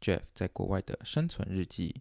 Jeff 在国外的生存日记。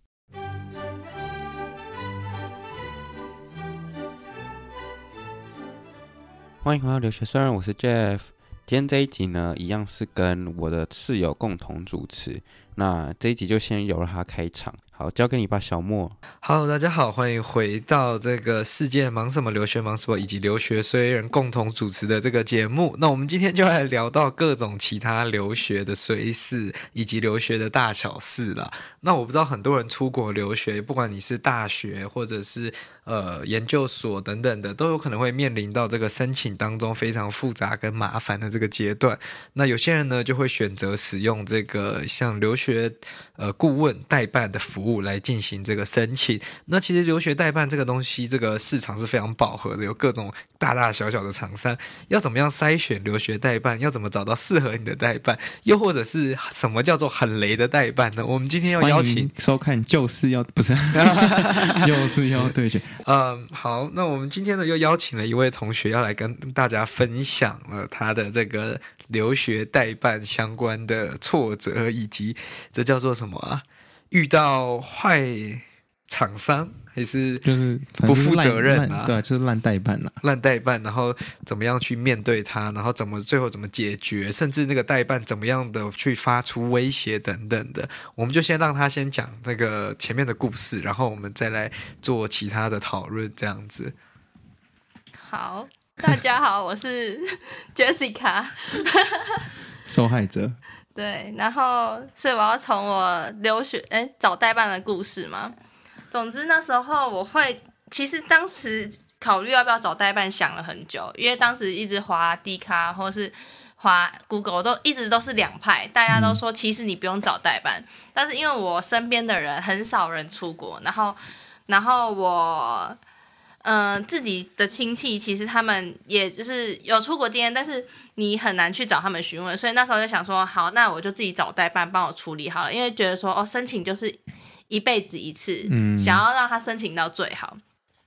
欢迎回到留学生，我是 Jeff。今天这一集呢，一样是跟我的室友共同主持。那这一集就先由他开场。好，交给你吧，小莫。Hello，大家好，欢迎回到这个世界忙什么留学忙什么以及留学虽人共同主持的这个节目。那我们今天就来聊到各种其他留学的随事以及留学的大小事了。那我不知道很多人出国留学，不管你是大学或者是呃研究所等等的，都有可能会面临到这个申请当中非常复杂跟麻烦的这个阶段。那有些人呢就会选择使用这个像留学呃顾问代办的服务。来进行这个申请。那其实留学代办这个东西，这个市场是非常饱和的，有各种大大小小的厂商。要怎么样筛选留学代办？要怎么找到适合你的代办？又或者是什么叫做很雷的代办呢？我们今天要邀请收看，就是要不是，就是要对决。嗯，好，那我们今天呢又邀请了一位同学要来跟大家分享了他的这个留学代办相关的挫折，以及这叫做什么啊？遇到坏厂商还是就是不负责任啊？对，就是烂代办了，烂代办，然后怎么样去面对他？然后怎么最后怎么解决？甚至那个代办怎么样的去发出威胁等等的，我们就先让他先讲那个前面的故事，然后我们再来做其他的讨论，这样子。好，大家好，我是 Jessica，受害者。对，然后所以我要从我留学哎找代办的故事嘛。总之那时候我会，其实当时考虑要不要找代办想了很久，因为当时一直滑 D 卡或是滑 Google 都一直都是两派，大家都说其实你不用找代办，但是因为我身边的人很少人出国，然后然后我。嗯、呃，自己的亲戚其实他们也就是有出国经验，但是你很难去找他们询问，所以那时候就想说，好，那我就自己找代办帮我处理好了，因为觉得说，哦，申请就是一辈子一次，嗯，想要让他申请到最好。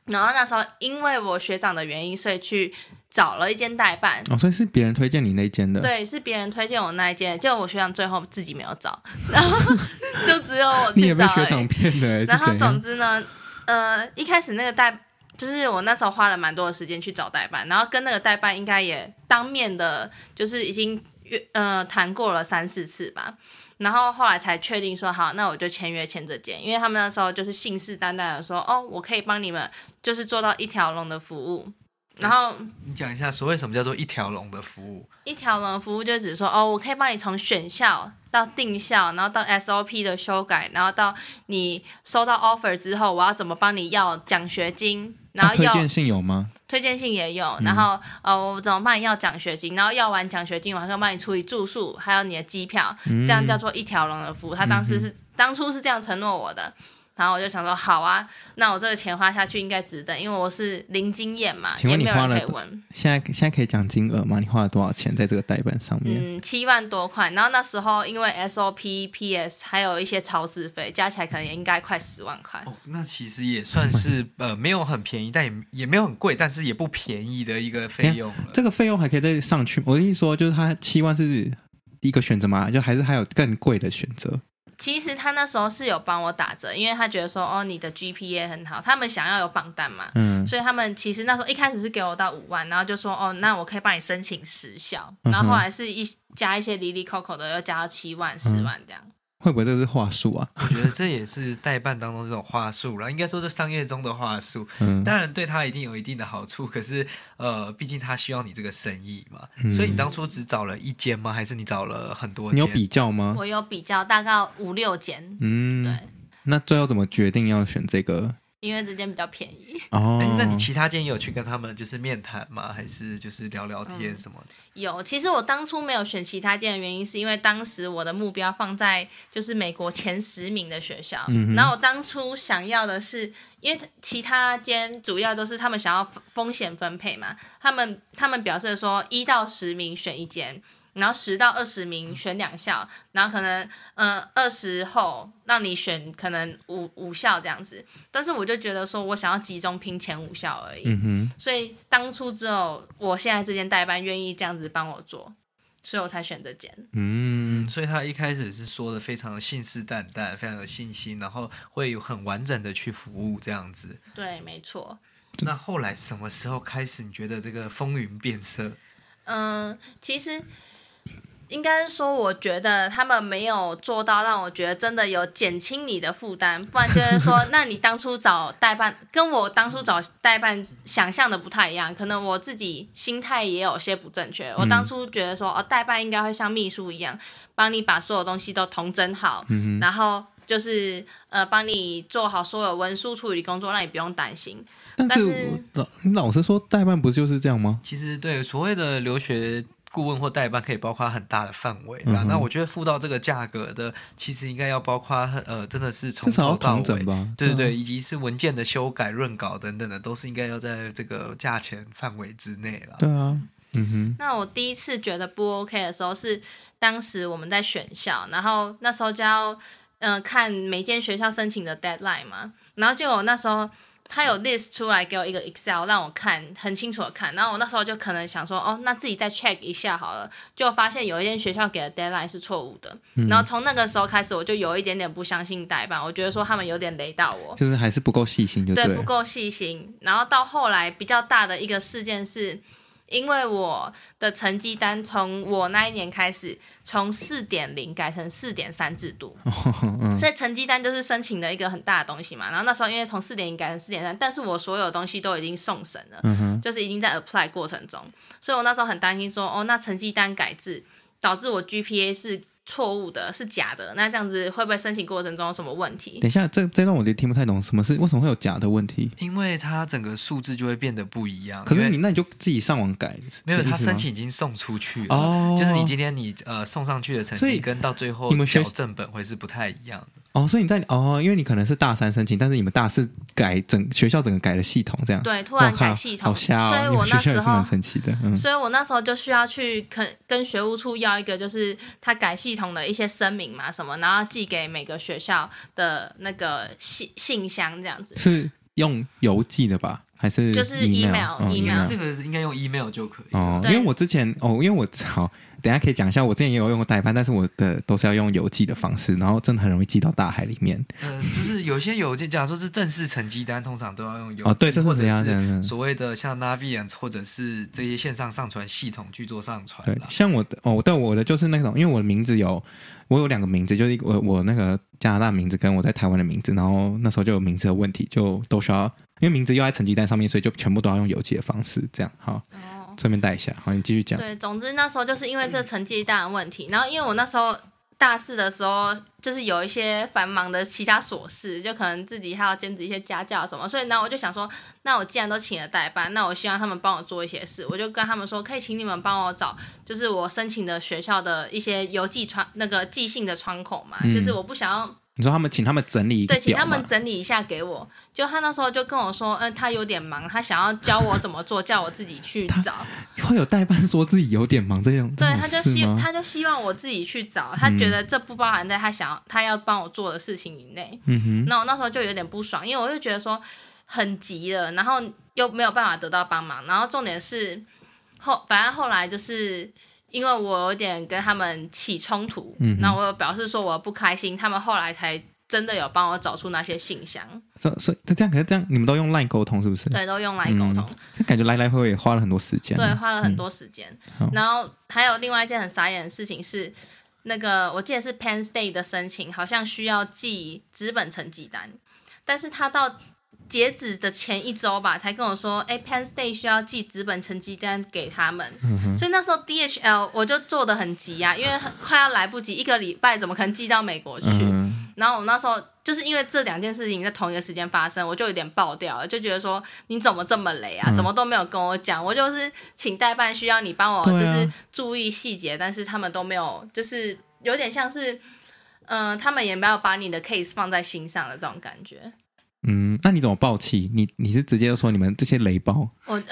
然后那时候因为我学长的原因，所以去找了一间代办。哦，所以是别人推荐你那间的？对，是别人推荐我那一间，就我学长最后自己没有找，然后 就只有我去找。你也被学长骗的？然后总之呢，呃，一开始那个代。就是我那时候花了蛮多的时间去找代办，然后跟那个代办应该也当面的，就是已经约呃谈过了三四次吧，然后后来才确定说好，那我就签约签这间，因为他们那时候就是信誓旦旦的说，哦，我可以帮你们就是做到一条龙的服务。然后你讲一下，所谓什么叫做一条龙的服务？一条龙的服务就只是说，哦，我可以帮你从选校到定校，然后到 SOP 的修改，然后到你收到 offer 之后，我要怎么帮你要奖学金，然后推荐信有吗？推荐信也有，然后、嗯、呃，我怎么帮你要奖学金，然后要完奖学金，我还要帮你处理住宿，还有你的机票，嗯、这样叫做一条龙的服务。他当时是、嗯、当初是这样承诺我的。然后我就想说，好啊，那我这个钱花下去应该值得，因为我是零经验嘛，请问你花了，也没有人可以问。现在现在可以讲金额吗？你花了多少钱在这个代办上面？嗯，七万多块。然后那时候因为 SOP、PS 还有一些超资费，加起来可能也应该快十万块。哦，那其实也算是呃没有很便宜，但也也没有很贵，但是也不便宜的一个费用。这个费用还可以再上去。我的意思说，就是它七万是第一个选择嘛？就还是还有更贵的选择？其实他那时候是有帮我打折，因为他觉得说，哦，你的 GPA 很好，他们想要有榜单嘛，嗯，所以他们其实那时候一开始是给我到五万，然后就说，哦，那我可以帮你申请时效，然后后来是一加一些离离扣扣的，又加到七万、十万这样。会不会这是话术啊？我觉得这也是代办当中这种话术啦，应该说是商业中的话术。嗯，当然对他一定有一定的好处，可是呃，毕竟他需要你这个生意嘛。嗯，所以你当初只找了一间吗？还是你找了很多间？你有比较吗？我有比较，大概五六间。嗯，对。那最后怎么决定要选这个？因为这间比较便宜哦。哎，那你其他间也有去跟他们就是面谈吗？还是就是聊聊天什么的？嗯，有，其实我当初没有选其他间的原因，是因为当时我的目标放在就是美国前十名的学校。嗯，然后我当初想要的是，因为其他间主要都是他们想要风险分配嘛，他们他们表示说一到十名选一间。然后十到二十名选两校，然后可能嗯二十后让你选可能五五校这样子，但是我就觉得说我想要集中拼前五校而已，嗯哼，所以当初只有我现在这间代班愿意这样子帮我做，所以我才选这间。嗯，所以他一开始是说的非常的信誓旦旦，非常有信心，然后会有很完整的去服务这样子。对，没错。那后来什么时候开始你觉得这个风云变色？嗯，其实。应该是说，我觉得他们没有做到让我觉得真的有减轻你的负担，不然就是 说，那你当初找代办跟我当初找代办想象的不太一样，可能我自己心态也有些不正确。我当初觉得说，哦，代办应该会像秘书一样，帮你把所有东西都统整好，嗯、然后就是呃，帮你做好所有文书处理工作，让你不用担心。但是老老实说，代办不就是这样吗？其实对所谓的留学。顾问或代办可以包括很大的范围那我觉得付到这个价格的，其实应该要包括呃，真的是从头到尾，吧对对对，嗯、以及是文件的修改、润稿等等的，都是应该要在这个价钱范围之内了。对啊，嗯哼。那我第一次觉得不 OK 的时候是当时我们在选校，然后那时候就要嗯、呃、看每间学校申请的 deadline 嘛，然后就我那时候。他有 list 出来给我一个 Excel 让我看很清楚的看，然后我那时候就可能想说，哦，那自己再 check 一下好了，就发现有一间学校给的 deadline 是错误的，嗯、然后从那个时候开始，我就有一点点不相信代办，我觉得说他们有点雷到我，就是还是不够细心就对，对，不够细心。然后到后来比较大的一个事件是。因为我的成绩单从我那一年开始从四点零改成四点三制度，所以成绩单就是申请的一个很大的东西嘛。然后那时候因为从四点零改成四点三，但是我所有东西都已经送审了，就是已经在 apply 过程中，所以我那时候很担心说，哦，那成绩单改制导致我 GPA 是。错误的是假的，那这样子会不会申请过程中有什么问题？等一下，这这段我就听不太懂，什么是为什么会有假的问题？因为它整个数字就会变得不一样。可是你那你就自己上网改，没有，他申请已经送出去了，哦，就是你今天你呃送上去的成绩跟到最后缴正本会是不太一样的。哦，所以你在哦，因为你可能是大三申请，但是你们大四改整学校整个改了系统，这样。对，突然改系统，好瞎哦，所以我那时候蛮神奇的，嗯，所以我那时候就需要去跟跟学务处要一个，就是他改系统的一些声明嘛什么，然后寄给每个学校的那个信信箱这样子，是用邮寄的吧？还是就是 email email，这个应该用 email 就可以哦，因为我之前哦，因为我好。等下可以讲一下，我之前也有用过代办，但是我的都是要用邮寄的方式，然后真的很容易寄到大海里面。呃，就是有些邮件，假如说是正式成绩单，通常都要用邮寄。哦，对，这是怎样的？所谓的像 Naviance 或者是这些线上上传系统去做上传。对，像我的哦，对，我的就是那种，因为我的名字有，我有两个名字，就是我我那个加拿大名字跟我在台湾的名字，然后那时候就有名字的问题，就都需要，因为名字又在成绩单上面，所以就全部都要用邮寄的方式，这样好。顺便带一下，好，你继续讲。对，总之那时候就是因为这成绩单的问题，然后因为我那时候大四的时候，就是有一些繁忙的其他琐事，就可能自己还要兼职一些家教什么，所以呢，我就想说，那我既然都请了代班，那我希望他们帮我做一些事，我就跟他们说，可以请你们帮我找，就是我申请的学校的一些邮寄窗那个寄信的窗口嘛，嗯、就是我不想要。你说他们请他们整理一个，对，请他们整理一下给我。就他那时候就跟我说，嗯、呃，他有点忙，他想要教我怎么做，叫我自己去找。会有代办说自己有点忙这样，对，他就希他就希望我自己去找，他觉得这不包含在他想要他要帮我做的事情以内。嗯哼。那我那时候就有点不爽，因为我就觉得说很急了，然后又没有办法得到帮忙，然后重点是后反正后来就是。因为我有点跟他们起冲突，嗯哼，那我有表示说我不开心，他们后来才真的有帮我找出那些信箱。所所以这样，可是这样，你们都用 LINE 沟通是不是？对，都用 LINE 沟通。嗯、感觉来来回回也花了很多时间。对，花了很多时间。嗯、然后还有另外一件很傻眼的事情是，那个我记得是 Penn State 的申请，好像需要寄纸本成绩单，但是他到截止的前一周吧，才跟我说，哎，Penn State 需要寄纸本成绩单给他们，嗯、所以那时候 DHL 我就做的很急啊，因为很快要来不及，一个礼拜怎么可能寄到美国去？嗯、然后我那时候就是因为这两件事情在同一个时间发生，我就有点爆掉了，就觉得说你怎么这么雷啊？怎么都没有跟我讲？我就是请代办需要你帮我就是注意细节，啊、但是他们都没有，就是有点像是，嗯、呃，他们也没有把你的 case 放在心上的这种感觉。嗯，那你怎么爆气？你你是直接说你们这些雷包？我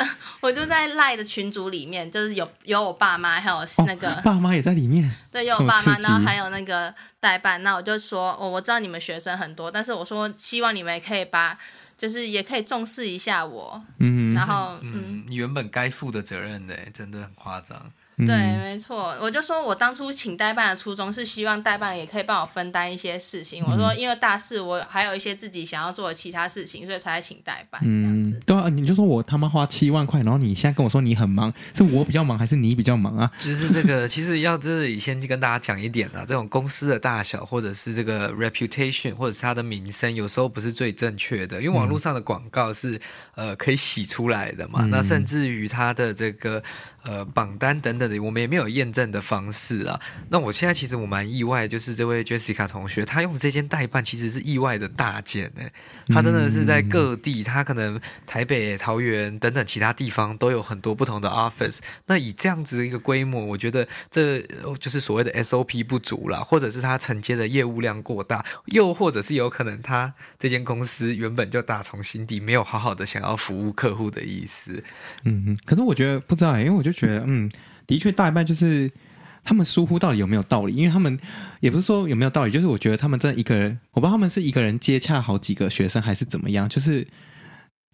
我就在赖的群组里面，就是有有我爸妈，还有那个、哦、爸妈也在里面。对，有我爸妈，然后还有那个代办。那我就说，我我知道你们学生很多，但是我说希望你们也可以把，就是也可以重视一下我。嗯，然后嗯，嗯，你原本该负的责任的，真的很夸张。对，没错，我就说我当初请代办的初衷是希望代办也可以帮我分担一些事情。嗯、我说因为大四我还有一些自己想要做的其他事情，所以才来请代办。嗯，对啊，你就说我他妈花七万块，然后你现在跟我说你很忙，是我比较忙还是你比较忙啊？就是这个，其实要这里先跟大家讲一点啊，这种公司的大小或者是这个 reputation 或者是它的名声，有时候不是最正确的，因为网络上的广告是、嗯、呃可以洗出来的嘛。嗯、那甚至于它的这个。呃，榜单等等的，我们也没有验证的方式啊。那我现在其实我蛮意外，就是这位 Jessica 同学，他用的这间代办其实是意外的大件呢。他真的是在各地，他可能台北、桃园等等其他地方都有很多不同的 office。那以这样子的一个规模，我觉得这就是所谓的 SOP 不足啦，或者是他承接的业务量过大，又或者是有可能他这间公司原本就打从心底没有好好的想要服务客户的意思。嗯嗯，可是我觉得不知道，因为我就。觉得嗯，的确大一半就是他们疏忽到底有没有道理？因为他们也不是说有没有道理，就是我觉得他们真的一个人，我不知道他们是一个人接洽好几个学生还是怎么样，就是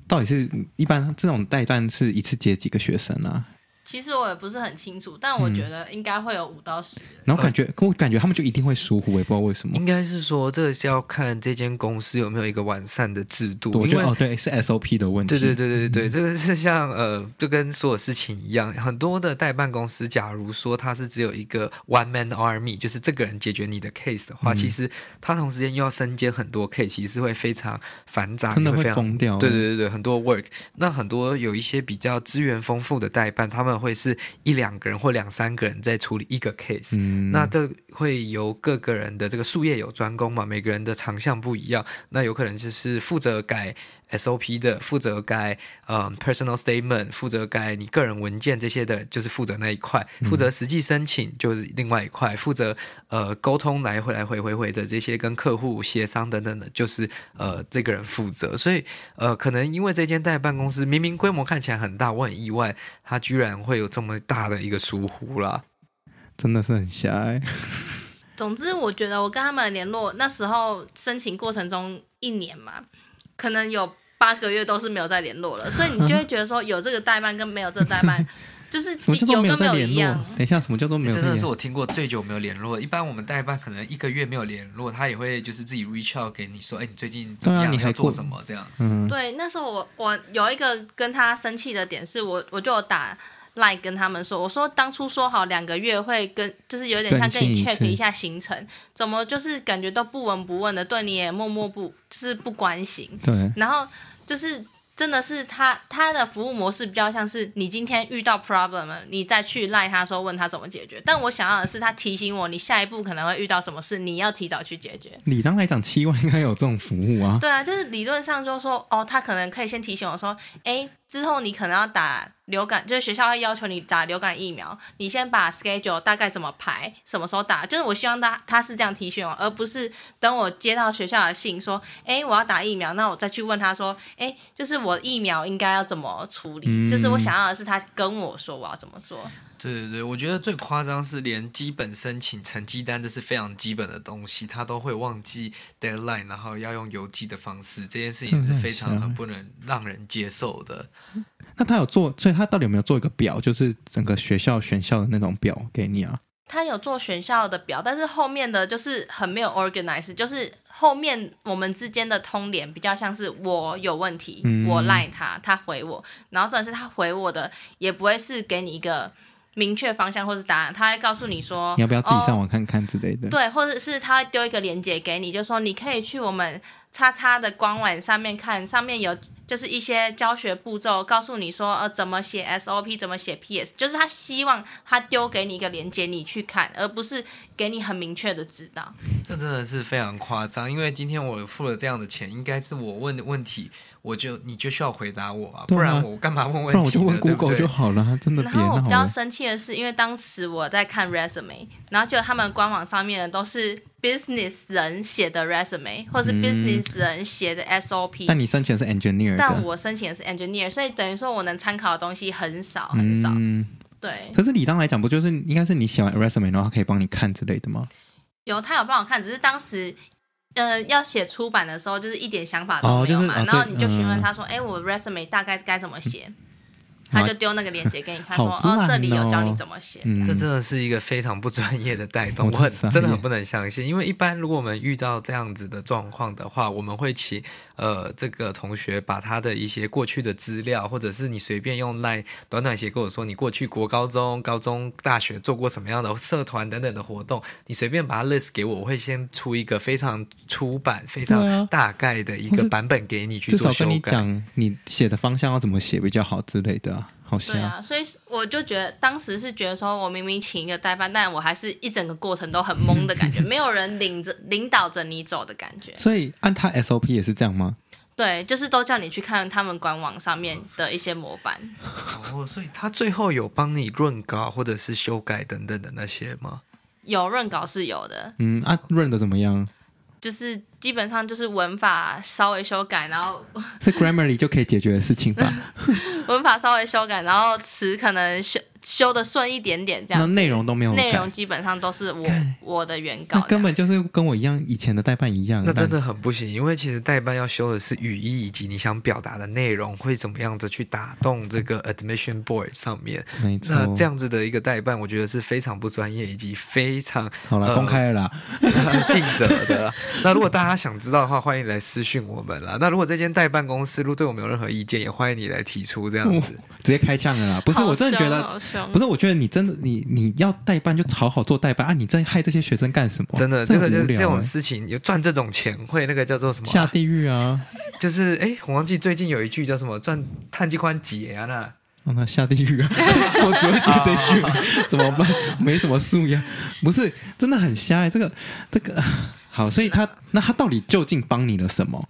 到底是一般这种代办是一次接几个学生啊？其实我也不是很清楚，但我觉得应该会有五到十、嗯。然后感觉，我感觉他们就一定会疏忽，我也不知道为什么。应该是说，这个是要看这间公司有没有一个完善的制度。我觉得哦，对，是 SOP 的问题。对对对对对，嗯、这个是像呃，就跟所有事情一样，很多的代办公司，假如说他是只有一个 one man army，就是这个人解决你的 case 的话，嗯、其实他同时间又要身兼很多 case，其实会非常繁杂，真的会非常疯掉。对对对对，很多 work。那很多有一些比较资源丰富的代办，他们会是一。两个人或两三个人在处理一个 case，嗯，那这会由各个人的这个术业有专攻嘛，每个人的长项不一样，那有可能就是负责改 SOP 的，负责该呃 personal statement，负责该你个人文件这些的，就是负责那一块，负责实际申请就是另外一块，负责呃沟通来回来回回回的这些跟客户协商等等的，就是呃这个人负责，所以呃可能因为这间代办公司明明规模看起来很大，我很意外，他居然会有这么大的一个疏忽啦，真的是很狭隘。总之，我觉得我跟他们联络那时候申请过程中一年嘛，可能有八个月都是没有再联络了，所以你就会觉得说有这个代办跟没有这个代办，就是有跟没有一样。等一下，什么叫做没有？真的是我听过最久没有联络。一般我们代办可能一个月没有联络，他也会就是自己 reach out 给你说，哎，你最近怎么样？啊、你还做什么？这样。嗯。对，那时候我我有一个跟他生气的点是我我就有打。赖、跟他们说，我说当初说好两个月会跟，就是有点像跟你 check 一下行程，怎么就是感觉都不闻不问的，对你也默默不就是不关心。对，然后就是。真的是他他的服务模式比较像是你今天遇到 problem 了，你再去赖他说问他怎么解决。但我想要的是他提醒我，你下一步可能会遇到什么事，你要提早去解决。理当来讲，七万应该有这种服务啊。对啊，就是理论上就说哦，他可能可以先提醒我说，哎，之后你可能要打流感，就是学校会要求你打流感疫苗，你先把 schedule 大概怎么排，什么时候打。就是我希望他他是这样提醒我，而不是等我接到学校的信说，哎，我要打疫苗，那我再去问他说，哎，就是。我疫苗应该要怎么处理？嗯、就是我想要的是他跟我说我要怎么做。对对对，我觉得最夸张是连基本申请成绩单，这是非常基本的东西，他都会忘记 deadline，然后要用邮寄的方式，这件事情是非常很不能让人接受的。那他有做，所以他到底有没有做一个表，就是整个学校选校的那种表给你啊？他有做选校的表，但是后面的就是很没有 organize，就是。后面我们之间的通联比较像是我有问题，嗯、我赖他，他回我，然后这是他回我的，也不会是给你一个明确方向或是答案，他会告诉你说你要不要自己上网哦、看看之类的。对，或者是他会丢一个链接给你，就说你可以去我们叉叉的官网上面看，上面有就是一些教学步骤，告诉你说呃怎么写 SOP，怎么写 PS，就是他希望他丢给你一个链接，你去看，而不是给你很明确的指导。这真的是非常夸张，因为今天我付了这样的钱，应该是我问的问题，我就你就需要回答我啊，啊不然我干嘛问问题呢？不然我就问 Google 对就好了，真的别然后我比较。生气的是，因为当时我在看 resume，然后就他们官网上面的都是 business 人写的 resume，或是嗯 business 人写的 SOP，、但你申请的是 engineer，但我申请的是 engineer，所以等于说我能参考的东西很少很少。嗯，对，可是理当来讲，不就是应该是你写完 resume 然后他可以帮你看之类的吗？有他有帮我看，只是当时。呃，要写出版的时候，就是一点想法都没有嘛。哦就是哦然后你就询问他说：“哎、我 resume 大概该怎么写？”他就丢那个链接给你看，说：“好烂哦，这里有教你哦怎么写。嗯，这真的是一个非常不专业的带动，我真的很不能相信。因为一般如果我们遇到这样子的状况的话，我们会请呃这个同学把他的一些过去的资料，或者是你随便用 LINE 短短写跟我说你过去国高中、高中、大学做过什么样的社团等等的活动，你随便把它 list 给我，我会先出一个非常出版、非常大概的一个版本给你去做修改。少跟你讲你写的方向要怎么写比较好之类的啊，好像。对啊，所以我就觉得当时是觉得说，我明明请一个代班，但我还是一整个过程都很懵的感觉，没有人领着领导着你走的感觉。所以按他 SOP 也是这样吗？对，就是都叫你去看他们官网上面的一些模板。哦，所以他最后有帮你润稿或者是修改等等的那些吗？有润稿是有的，嗯，啊，润的怎么样？就是基本上就是文法稍微修改，然后是 Grammarly 就可以解决的事情吧？文法稍微修改，然后词可能修修的顺一点点这样。那内容都没有内容基本上都是我我的原稿那，根本就是跟我一样，以前的代办一样。那真的很不行，因为其实代办要修的是语义以及你想表达的内容会怎么样子去打动这个 admission board 上面。那没错。那这样子的一个代办，我觉得是非常不专业以及非常好了，呃公开了啦。尽责的啦。那如果大家想知道的话，欢迎来私讯我们啦。那如果这间代办公司如果对我们有任何意见，也欢迎你来提出这样子。直接开枪了啦！不是，我真的觉得，好凶不是，我觉得你真的，你你要代班就好好做代班啊！你在害这些学生干什么？真的，这个就是这种事情，有赚这种钱会那个叫做什么啊、下地狱啊！就是哎，我忘记最近有一句叫什么赚碳基宽节啊那。让他下地狱啊！我只会记这句，怎么办？没什么素养，不是真的很瞎、欸。这个这个好，所以他那他到底究竟帮你了什么？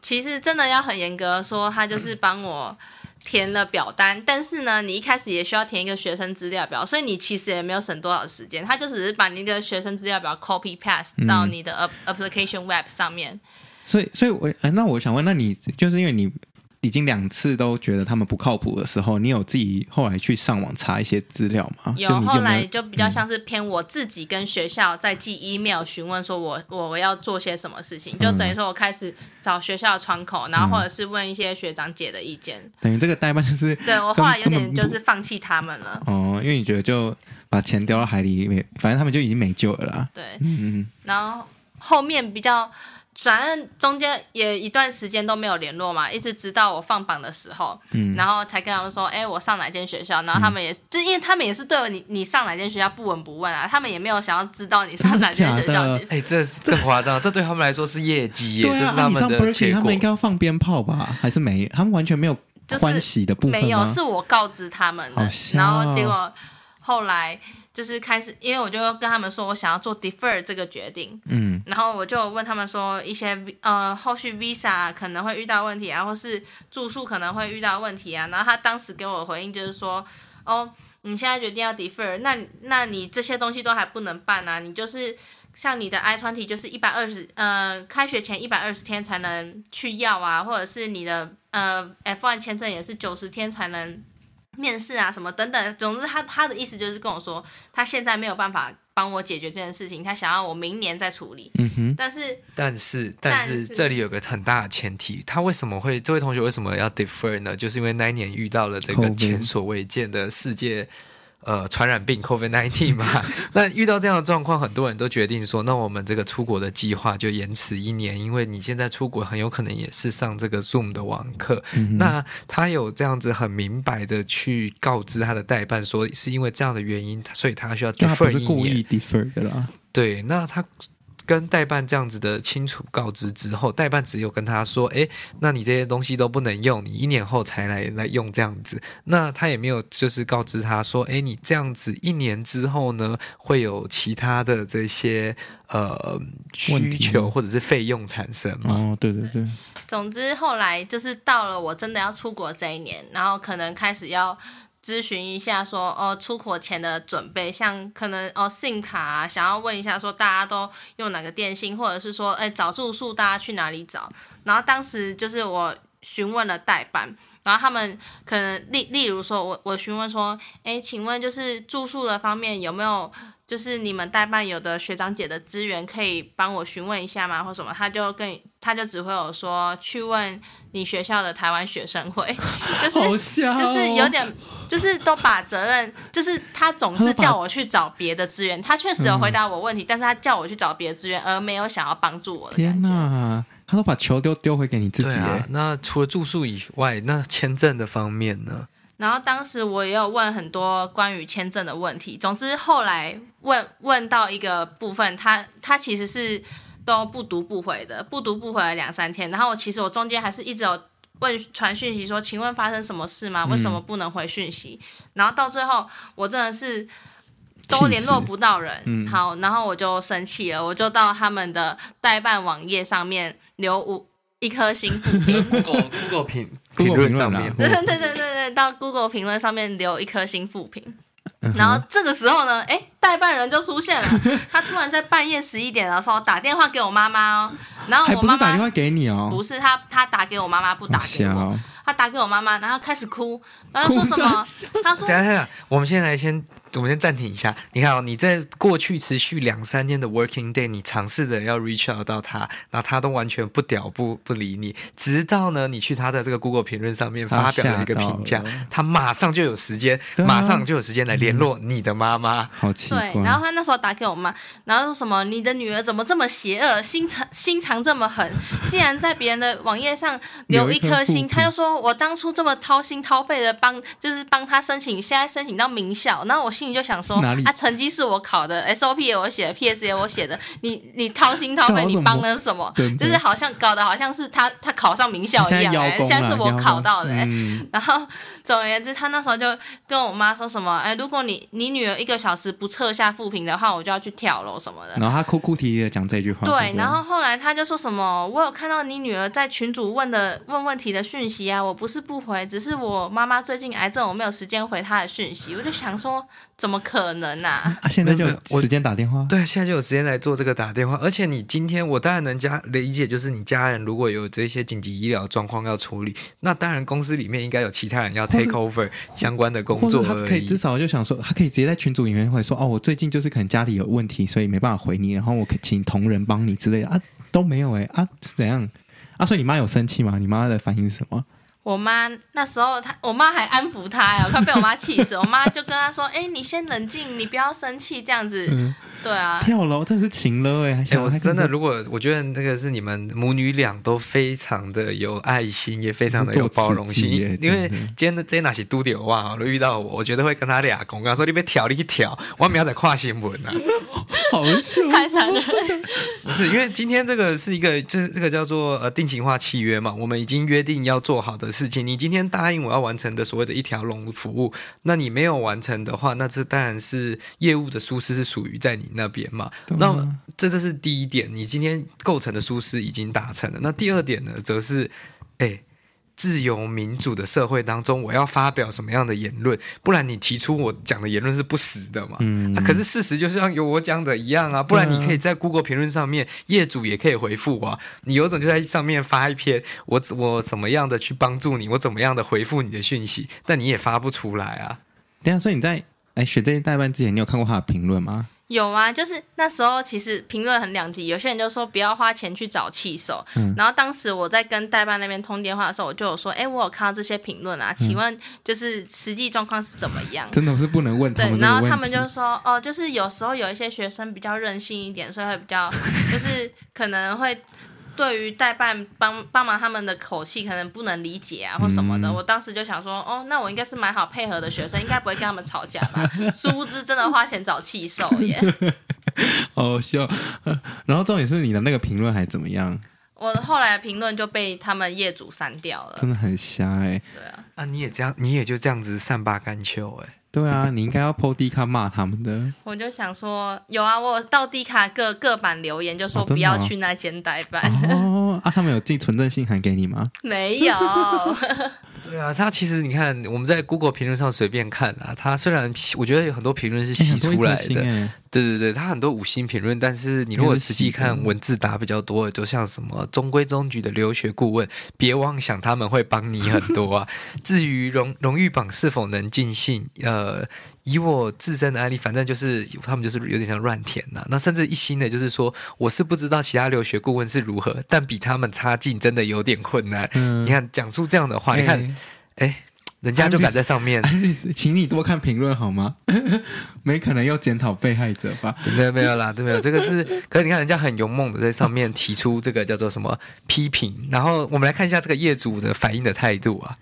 其实真的要很严格的说，他就是帮我填了表单，但是呢，你一开始也需要填一个学生资料表，所以你其实也没有省多少时间，他就只是把你那个学生资料表 copy paste 到你的 application web 上面。所以，所以我哎，那我想问，那你就是因为你已经两次都觉得他们不靠谱的时候，你有自己后来去上网查一些资料吗？有后来就比较像是偏我自己跟学校在寄 email 询问说我我要做些什么事情，就等于说我开始找学校的窗口，然后或者是问一些学长姐的意见。等于这个代办就是 对我后来有点就是放弃他们了。哦，因为你觉得就把钱丢到海里面，反正他们就已经没救了啦。对，嗯，然后后面比较，反正中间也一段时间都没有联络嘛，一直直到我放榜的时候，嗯然后才跟他们说，哎，我上哪间学校，然后他们也是，就因为他们也是对你你上哪间学校不闻不问啊，他们也没有想要知道你上哪间学校，哎，这是更夸张，这对他们来说是业绩耶，对啊，这是他们的结果他们应。该要放鞭炮吧？还是没？他们完全没有就是欢喜的部分吗？没有，是我告知他们的，然哦后结果后来就是开始，因为我就跟他们说我想要做 defer 这个决定，嗯然后我就问他们说一些呃后续 visa 可能会遇到问题啊，或是住宿可能会遇到问题啊。然后他当时给我的回应就是说，哦，你现在决定要 defer，那那你这些东西都还不能办啊，你就是像你的 I-20 就是一百二十呃开学前一百二十天才能去要啊，或者是你的呃 F1 签证也是九十天才能。面试啊，什么等等，总之他他的意思就是跟我说，他现在没有办法帮我解决这件事情，他想要我明年再处理。嗯哼，但是但是，但是这里有个很大的前提，他为什么会这位同学为什么要 defer 呢？就是因为那一年遇到了这个前所未见的世界呃传染病 COVID-19 嘛。那遇到这样的状况，很多人都决定说，那我们这个出国的计划就延迟一年，因为你现在出国很有可能也是上这个 Zoom 的网课。嗯、那他有这样子很明白的去告知他的代办说，是因为这样的原因，所以他需要 defer 一年。故意 defer 的啦。对，那他。跟代办这样子的清楚告知之后，代办只有跟他说：“诶，那你这些东西都不能用，你一年后才来来用这样子。”那他也没有就是告知他说：“诶，你这样子一年之后呢，会有其他的这些呃需求或者是费用产生吗？”哦，对对对。总之后来就是到了我真的要出国这一年，然后可能开始要。咨询一下说，哦，出国前的准备，像可能哦信卡啊，想要问一下，说大家都用哪个电信，或者是说，哎，找住宿大家去哪里找？然后当时就是我询问了代办，然后他们可能例例如说我我询问说，哎，请问就是住宿的方面有没有？就是你们代办有的学长姐的资源可以帮我询问一下吗？或什么？他就跟他就只会有说去问你学校的台湾学生会，就是、哦、就是有点就是都把责任，就是他总是叫我去找别的资源，他确实有回答我问题，嗯、但是他叫我去找别的资源，而没有想要帮助我的感觉。他都把球丢丢回给你自己。啊、那除了住宿以外，那签证的方面呢？然后当时我也有问很多关于签证的问题，总之后来问问到一个部分，他他其实是都不读不回的，不读不回了两三天。然后我其实我中间还是一直有问传讯息说，请问发生什么事吗？为什么不能回讯息？嗯、然后到最后我真的是都联络不到人，嗯、好，然后我就生气了，我就到他们的代办网页上面留五一颗星负评，Google Google 评评论上面，对对对对对，到 Google 评论上面留一颗星负评，然后这个时候呢，哎，代办人就出现了，他突然在半夜十一点的时候打电话给我妈妈哦，然后我妈妈打电话给你哦，不是他他打给我妈妈不打给我，他打给我妈妈，然后开始哭，然后说什么？他说，等下等下，我们现在来先。我们先暂停一下。你看哦，你在过去持续两三天的 working day，你尝试着要 reach out 到他，然后他都完全不屌不不理你，直到呢你去他的这个 Google 评论上面发表了一个评价，他马上就有时间，啊、马上就有时间来联络你的妈妈。好奇怪。对，然后他那时候打给我妈，然后说什么你的女儿怎么这么邪恶，心肠心肠这么狠，竟然在别人的网页上留一颗心。他就说我当初这么掏心掏肺的帮，就是帮他申请，现在申请到名校，然后我。心里就想说，啊，成绩是我考的，SOP 也我写的，PS 也我写的，你你掏心掏肺，你帮了什么？就是好像搞得好像是他他考上名校一样，哎，现在是我考到的，嗯、然后总而言之，他那时候就跟我妈说什么，哎，如果你你女儿一个小时不撤下负评的话，我就要去跳楼什么的。然后他哭哭啼啼的讲这句话。对，然后后来他就说什么，我有看到你女儿在群主问的问问题的讯息啊，我不是不回，只是我妈妈最近癌症，我没有时间回她的讯息，我就想说。怎么可能啊？啊，现在就有时间打电话？对，现在就有时间来做这个打电话。而且你今天，我当然能加理解，就是你家人如果有这些紧急医疗状况要处理，那当然公司里面应该有其他人要 take over 相关的工作。他可以至少就想说，他可以直接在群组里面会说，哦，我最近就是可能家里有问题，所以没办法回你，然后我可请同仁帮你之类的啊，都没有哎啊，是怎样啊？所以你妈有生气吗？你妈的反应是什么？我妈那时候，她我妈还安抚她呀，我快被我妈气死。我妈就跟她说：“哎、欸，你先冷静，你不要生气，这样子。嗯”对啊，跳楼真是情了哎！哎，我真的，如果我觉得那个是你们母女俩都非常的有爱心，也非常的有包容心。因为今天的这哪些都丢哇，遇到我，我觉得会跟他俩讲，跟他说你别挑，你去跳，我明仔在看新闻呢。好笑，太惨了。不是，因为今天这个是一个，就是这个叫做呃定情化契约嘛，我们已经约定要做好的事情。你今天答应我要完成的所谓的一条龙服务，那你没有完成的话，那这当然是业务的疏失是属于在你那边嘛？那这这是第一点，你今天构成的疏失已经达成了。那第二点呢，则是，哎，自由民主的社会当中，我要发表什么样的言论？不然你提出我讲的言论是不实的嘛？嗯，啊，可是事实就像有我讲的一样啊。不然你可以在 Google 评论上面，业主也可以回复啊。你有种就在上面发一篇，我我怎么样的去帮助你，我怎么样的回复你的讯息，但你也发不出来啊。对啊，所以你在哎选这些代办之前，你有看过他的评论吗？有啊，就是那时候其实评论很两极，有些人就说不要花钱去找气手，嗯、然后当时我在跟代办那边通电话的时候，我就有说，哎，我有看到这些评论啊，请问就是实际状况是怎么样？真的是不能问他们。对，然后他们就说，哦，就是有时候有一些学生比较任性一点，所以会比较就是可能会。对于代办帮帮忙他们的口气，可能不能理解啊，或什么的。嗯、我当时就想说，哦，那我应该是蛮好配合的学生，应该不会跟他们吵架吧？殊不知，真的花钱找气受耶。好笑。然后重点是你的那个评论还怎么样？我后来的评论就被他们业主删掉了，真的很瞎哎、欸。对啊，啊，你也这样，你也就这样子善罢甘休哎。对啊，你应该要 po D 卡骂他们的。我就想说，有啊，我到低卡各各版留言，就说不要去那间代办。哦，啊，他们有寄存证信函给你吗？没有。对啊，他其实你看，我们在 Google 评论上随便看啊，他虽然我觉得有很多评论是洗出来的，欸、对对对，他很多五星评论，但是你如果实际看文字打比较多，就像什么中规中矩的留学顾问，别妄想他们会帮你很多啊。至于荣荣誉榜是否能尽信，呃。以我自身的案例，反正就是他们就是有点像乱填呐、啊。那甚至一心的，就是说我是不知道其他留学顾问是如何，但比他们差劲，真的有点困难。嗯、你看讲出这样的话，欸、你看，哎，人家就敢在上面。请你多看评论好吗？没可能要检讨被害者吧？没有没有啦，对没有。这个是，可是你看人家很勇猛的在上面提出这个叫做什么批评。然后我们来看一下这个业主的反应的态度啊。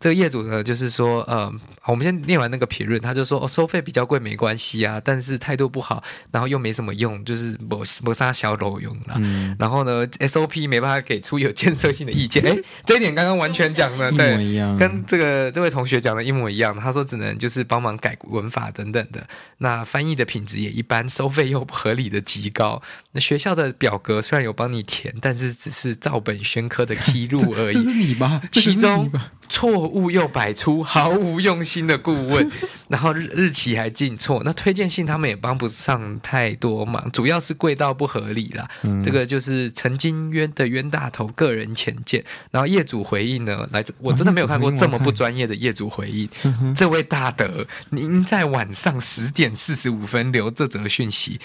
这个业主呢，就是说，呃，我们先念完那个评论，他就说，哦，收费比较贵没关系啊，但是态度不好，然后又没什么用，就是没没啥小楼用了。嗯、然后呢，SOP 没办法给出有建设性的意见，哎，这一点刚刚完全讲的 对，跟这个这位同学讲的一模一样。他说只能就是帮忙改文法等等的，那翻译的品质也一般，收费又不合理的极高。那学校的表格虽然有帮你填，但是只是照本宣科的披露而已。这是你吧？其中错。误又百出，毫无用心的顾问，然后日日期还进错，那推荐信他们也帮不上太多忙，主要是贵到不合理啦。嗯、这个就是曾经冤的冤大头个人浅见。然后业主回应呢，来自我真的没有看过这么不专业的业主回应。嗯、这位大德，您在晚上十点四十五分留这则讯息。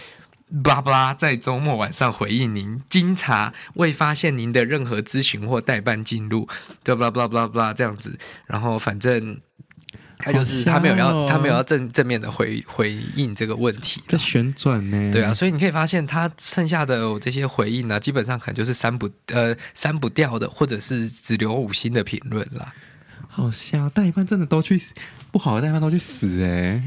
巴拉巴拉，在周末晚上回应您，经查未发现您的任何咨询或代办进入，就巴拉巴拉巴拉巴拉这样子。然后反正他就是他没有要、哦、他没有要正正面的回回应这个问题。在旋转呢？对啊，所以你可以发现他剩下的这些回应呢，基本上可能就是删不呃删不掉的，或者是只留五星的评论啦。好笑，代办真的都去死，不好的代办都去死哎、欸。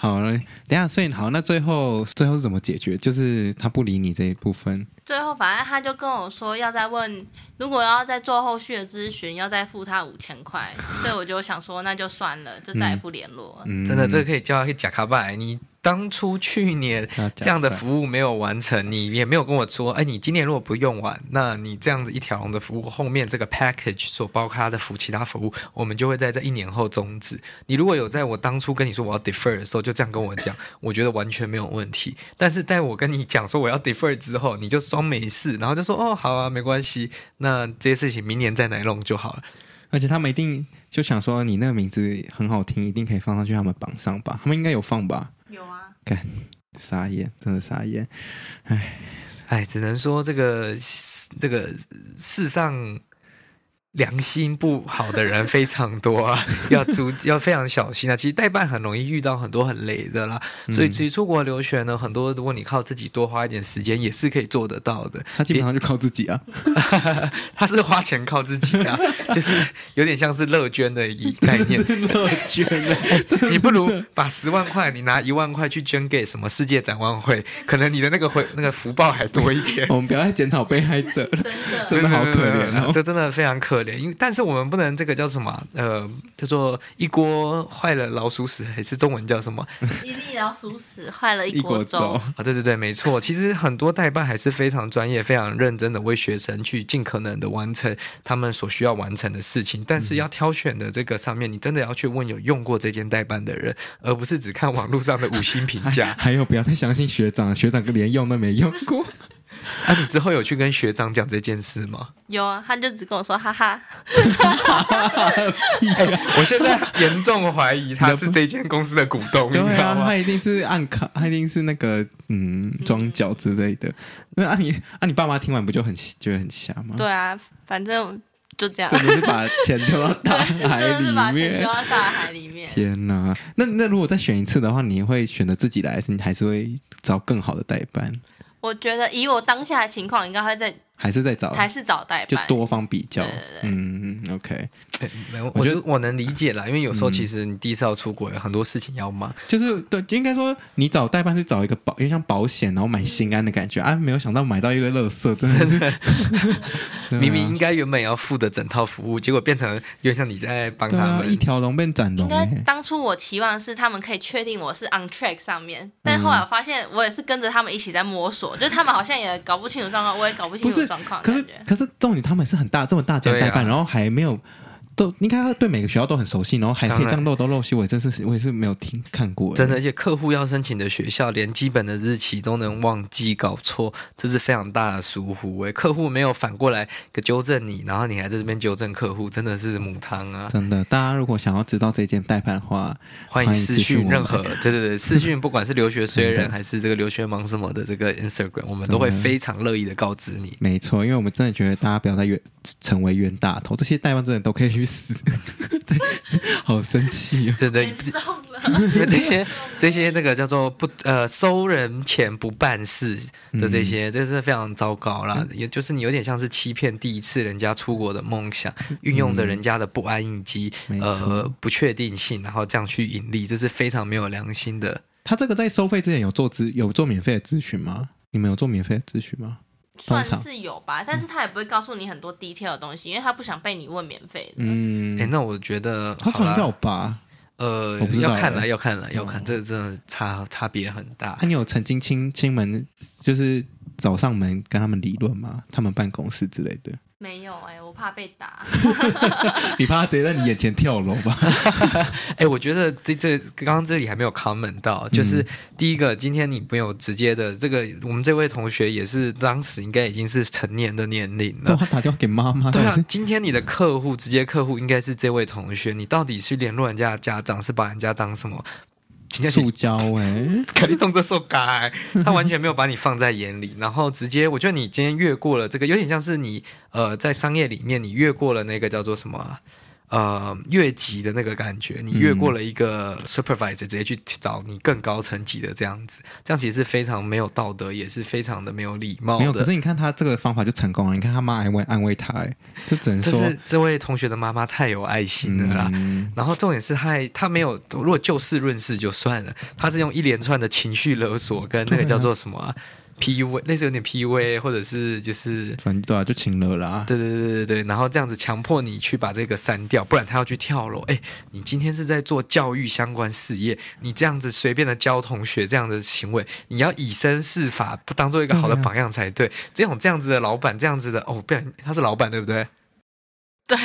好了，等下，所以好，那最后最后是怎么解决？就是他不理你这一部分。最后，反正他就跟我说要再问，如果要再做后续的咨询，要再付他五千块。所以我就想说，那就算了，就再也不联络了。嗯，真的，这个可以叫他去假卡拜你。当初去年这样的服务没有完成，你也没有跟我说，哎，你今年如果不用完，那你这样子一条龙的服务后面这个 package 所包括它的服其他服务，我们就会在这一年后终止。你如果有在我当初跟你说我要 defer 的时候就这样跟我讲，我觉得完全没有问题。但是在我跟你讲说我要 defer 之后，你就装没事，然后就说哦好啊，没关系，那这些事情明年再来弄就好了。而且他们一定就想说你那个名字很好听，一定可以放上去他们榜上吧？他们应该有放吧？有啊，干，傻眼，真的傻眼，哎，哎，只能说这个这个世上。良心不好的人非常多啊，要足要非常小心啊。其实代办很容易遇到很多很雷的啦，所以其实出国留学呢，很多如果你靠自己多花一点时间，也是可以做得到的。他基本上就靠自己啊，他是花钱靠自己啊，就是有点像是乐捐的一概念。乐捐的，你不如把十万块，你拿一万块去捐给什么世界展望会，可能你的那个回那个福报还多一点。我们不要再检讨被害者了，真的真的好可怜啊，这真的非常可怜。因为，但是我们不能这个叫什么？呃，叫做一锅坏了老鼠屎，还是中文叫什么？一粒老鼠屎坏了一锅粥啊！对对对，没错。其实很多代办还是非常专业、非常认真的为学生去尽可能的完成他们所需要完成的事情。但是要挑选的这个上面，你真的要去问有用过这间代办的人，而不是只看网络上的五星评价。还有，不要太相信学长，学长连用都没用过。啊，你之后有去跟学长讲这件事吗？有啊，他就只跟我说哈哈。我现在严重怀疑他是这间公司的股东，对你知道吗？啊，他一定是按卡，他一定是那个嗯装脚之类的。那啊你啊你爸妈听完不就很觉得很瞎吗？对啊，反正就这样。对，你是把钱丢到大海里是把钱面丢。到大海里面。天哪，那那如果再选一次的话，你会选择自己来，还是你还是会找更好的代办？我觉得以我当下的情况，应该会在还是在找，还是找代办，就多方比较。对对对。嗯，OK，欸没有，我觉得我觉得我能理解啦，因为有时候其实你第一次要出国，有很多事情要忙。就是对，应该说你找代办是找一个保，因为像保险，然后买心安的感觉啊，没有想到买到一个垃圾，真的 明明应该原本要付的整套服务，结果变成有点像你在帮他们。一条龙变斩龙应该欸。当初我期望是他们可以确定我是 on track 上面，但后来我发现我也是跟着他们一起在摸索，就是他们好像也搞不清楚状况，我也搞不清楚状况，可是可是重点他们是很大这么大家代办，啊然后还没有都应该对每个学校都很熟悉，然后还可以这样漏东漏西，我也真是我也是没有听看过欸。真的，而且客户要申请的学校，连基本的日期都能忘记搞错，这是非常大的疏忽。哎，客户没有反过来给纠正你，然后你还在这边纠正客户，真的是母汤啊！真的，大家如果想要知道这件代办的话，欢迎私讯任何对对对私讯，不管是留学虽 真的人还是这个留学忙什么的这个 Instagram，我们都会非常乐意的告知你。没错，因为我们真的觉得大家不要再冤成为冤大头，这些代办真的都可以去死，对，好生气哦。对对严重了，因为这些这些那个叫做不呃收人钱不办事的这些，这是非常糟糕啦。也就是你有点像是欺骗第一次人家出国的梦想，运用着人家的不安以及呃不确定性，然后这样去盈利，这是非常没有良心的。他这个在收费之前有做咨有做免费的咨询吗？你们有做免费的咨询吗？算是有吧，但是他也不会告诉你很多 detail 的东西，因为他不想被你问免费的。嗯，哎，那我觉得好啦通常要吧。呃要看了，欸要看了，要看，嗯这个真的差差别很大那、。你有曾经亲亲门，就是找上门跟他们理论吗？他们办公室之类的，没有哎、我怕被打。你怕他直接在你眼前跳楼吧？哎，我觉得这这刚刚这里还没有 comment 到，就是第一个，今天你没有直接的这个，我们这位同学也是当时应该已经是成年的年龄了。他打电话给妈妈，对啊，今天你的客户直接客户应该是这位同学，你到底是联络人家的家长，是把人家当什么？今天塑胶哎，肯定动作受改，他完全没有把你放在眼里，然后直接，我觉得你今天越过了这个，有点像是你呃在商业里面你越过了那个叫做什么啊？呃，越级的那个感觉，你越过了一个 supervisor，直接去找你更高层级的这样子，这样其实是非常没有道德，也是非常的没有礼貌的。没有。可是你看他这个方法就成功了，你看他妈安慰安慰他，哎，就只能说这是这位同学的妈妈太有爱心了啦。嗯然后重点是他还他没有，如果就事论事就算了，他是用一连串的情绪勒索跟那个叫做什么、啊、PUA，类似有点 PUA，或者是就是。反正对啊，就请了啦。对对对对对，然后这样子强迫你去把这个删掉，不然他要去跳楼。哎，你今天是在做教育相关事业，你这样子随便的教同学这样的行为，你要以身试法，不当做一个好的榜样才对。这种这样子的老板，这样子的哦，不然他是老板对不对？对，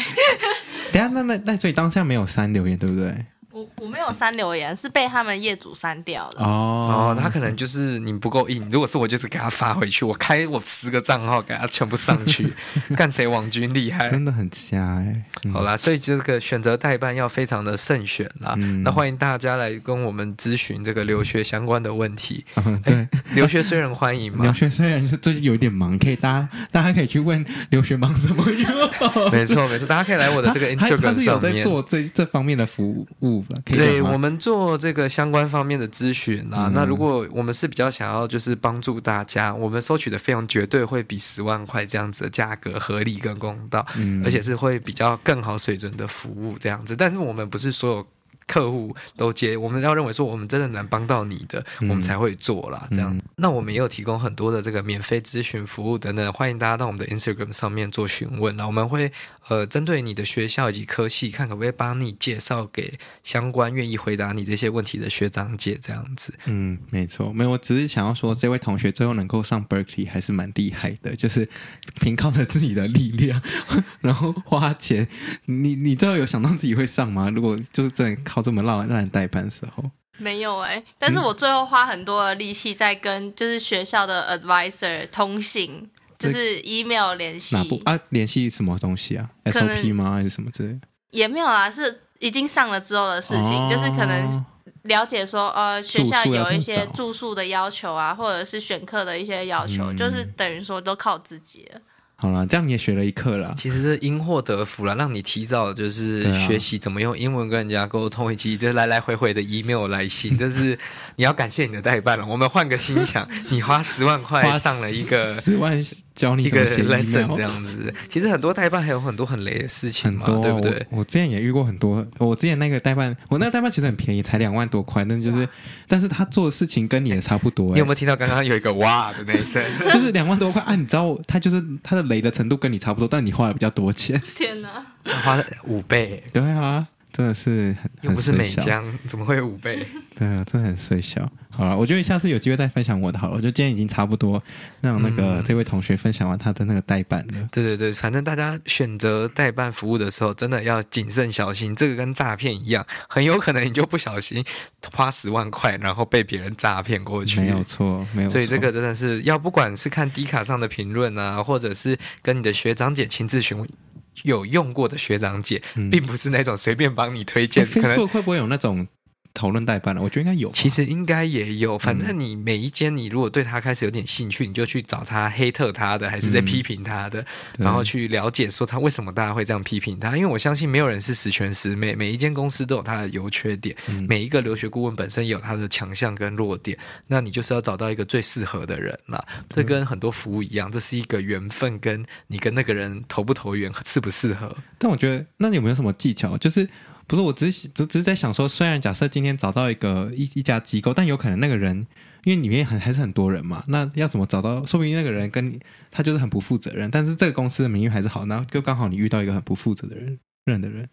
等下，那那那所以当下没有删留言，对不对？我我没有删留言，是被他们业主删掉的。哦哦，他可能就是你不够硬。如果是我，就是给他发回去，我开我十个账号给他全部上去，看谁网军厉害。真的很瞎哎、嗯好啦，所以这个选择代办要非常的慎选啦。嗯那欢迎大家来跟我们咨询这个留学相关的问题。嗯对，留学虽然欢迎留，学虽然是最近有点忙，可以大家大家可以去问留学忙什么用。没错没错，大家可以来我的这个他他 Instagram 是有上面。在做这这方面的服务对我们做这个相关方面的咨询啊，嗯。那如果我们是比较想要就是帮助大家，我们收取的费用绝对会比十万块这样子的价格合理跟公道，嗯。而且是会比较更好水准的服务这样子。但是我们不是所有客户都接，我们要认为说我们真的能帮到你的，嗯我们才会做啦。这样，嗯那我们也有提供很多的这个免费咨询服务等等，欢迎大家到我们的 Instagram 上面做询问那。我们会呃针对你的学校以及科系，看可不可以帮你介绍给相关愿意回答你这些问题的学长姐这样子。嗯，没错，没有，我只是想要说，这位同学最后能够上 Berkeley 还是蛮厉害的，就是凭靠着自己的力量，然后花钱。你你最后有想到自己会上吗？如果就是真的靠这么烂烂代班的时候，没有哎、欸，但是我最后花很多的力气在跟就是学校的 advisor 通信，就是 email 联系。哪部啊？联系什么东西啊？SOP 吗？还是什么之类的？也没有啦，是已经上了之后的事情，哦、就是可能了解说呃学校有一些住宿的要求啊，或者是选课的一些要求，嗯、就是等于说都靠自己了。好了，这样你也学了一课了。其实是因祸得福了，让你提早就是学习怎么用英文跟人家沟通，以及就来来回回的 email 来信。这是你要感谢你的代办了。我们换个心想，你花十万块上了一个十万教你一个 lesson 这样子。其实很多代办还有很多很雷的事情嘛，对不对？我之前也遇过很多。我之前那个代办，我那个代办其实很便宜，才两万多块，但就是，但是他做的事情跟你也差不多。你有没有听到刚刚有一个哇的那一声？就是两万多块啊！你知道他就是他的。雷的程度跟你差不多，但你花了比较多钱。天哪，花了五倍。对啊，真的是很又不是美江，怎么会有五倍？对啊，真的很衰小。好了，我觉得下次有机会再分享我的好了。我觉得今天已经差不多让那个这位同学分享完他的那个代办了。嗯、对对对，反正大家选择代办服务的时候，真的要谨慎小心。这个跟诈骗一样，很有可能你就不小心花十万块，然后被别人诈骗过去。没有错，没有错。所以这个真的是要不管是看 D 卡上的评论啊，或者是跟你的学长姐亲自询问有用过的学长姐，嗯、并不是那种随便帮你推荐。可能会不会有那种？讨论代办了，我觉得应该有。其实应该也有，反正你每一间，你如果对他开始有点兴趣，嗯、你就去找他黑特他的，还是在批评他的，嗯、然后去了解说他为什么大家会这样批评他。因为我相信没有人是十全十美，每一间公司都有他的优缺点，嗯、每一个留学顾问本身也有他的强项跟弱点。那你就是要找到一个最适合的人啦。这跟很多服务一样，这是一个缘分，跟你跟那个人投不投缘，适不适合。但我觉得，那你有没有什么技巧？就是。不是，我只是只只是在想说，虽然假设今天找到一个一一家机构，但有可能那个人，因为里面很还是很多人嘛，那要怎么找到？说不定那个人跟你他就是很不负责任，但是这个公司的名誉还是好，然后就刚好你遇到一个很不负责的人任的人。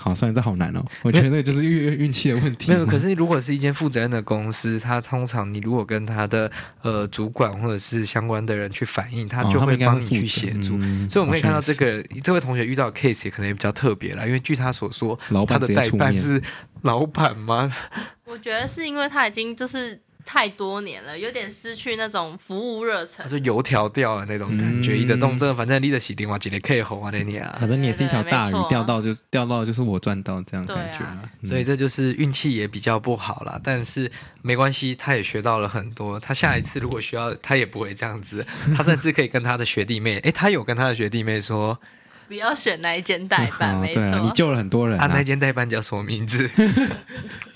好，算了，这好难哦。我觉得那就是运运气的问题。没有，可是如果是一间负责任的公司，他通常你如果跟他的呃主管或者是相关的人去反映，他就会帮你去协助。哦嗯、所以我们可以看到，这个这位同学遇到的 case 也可能也比较特别啦，因为据他所说，老板他的代办是老板吗？我觉得是因为他已经就是。太多年了，有点失去那种服务热忱，是油条掉了那种感觉。一的动作，反正你的洗定哇，今天可以红啊，那你啊，反正你也是一条大鱼，钓到就钓到，就是我赚到这样感觉。所以这就是运气也比较不好啦，但是没关系，他也学到了很多。他下一次如果需要，他也不会这样子，他甚至可以跟他的学弟妹，哎，他有跟他的学弟妹说。不要选那一间代办，没错。你救了很多人。啊，那间代办叫什么名字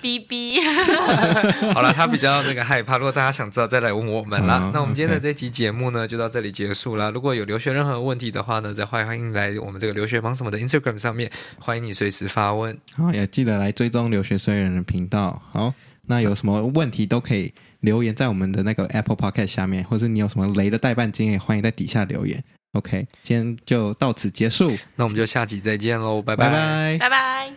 ？B B。好了，他比较那个害怕。如果大家想知道，再来问我们啦。那我们今天的这期节目呢，就到这里结束了。如果有留学任何问题的话呢，再欢迎来我们这个留学忙什么的 Instagram 上面，欢迎你随时发问。好，也记得来追踪留学虽人的频道。好，那有什么问题都可以留言在我们的那个 Apple Podcast 下面，或是你有什么雷的代办经验，欢迎在底下留言。ok 今天就到此结束。那我们就下期再见喽拜拜。拜拜。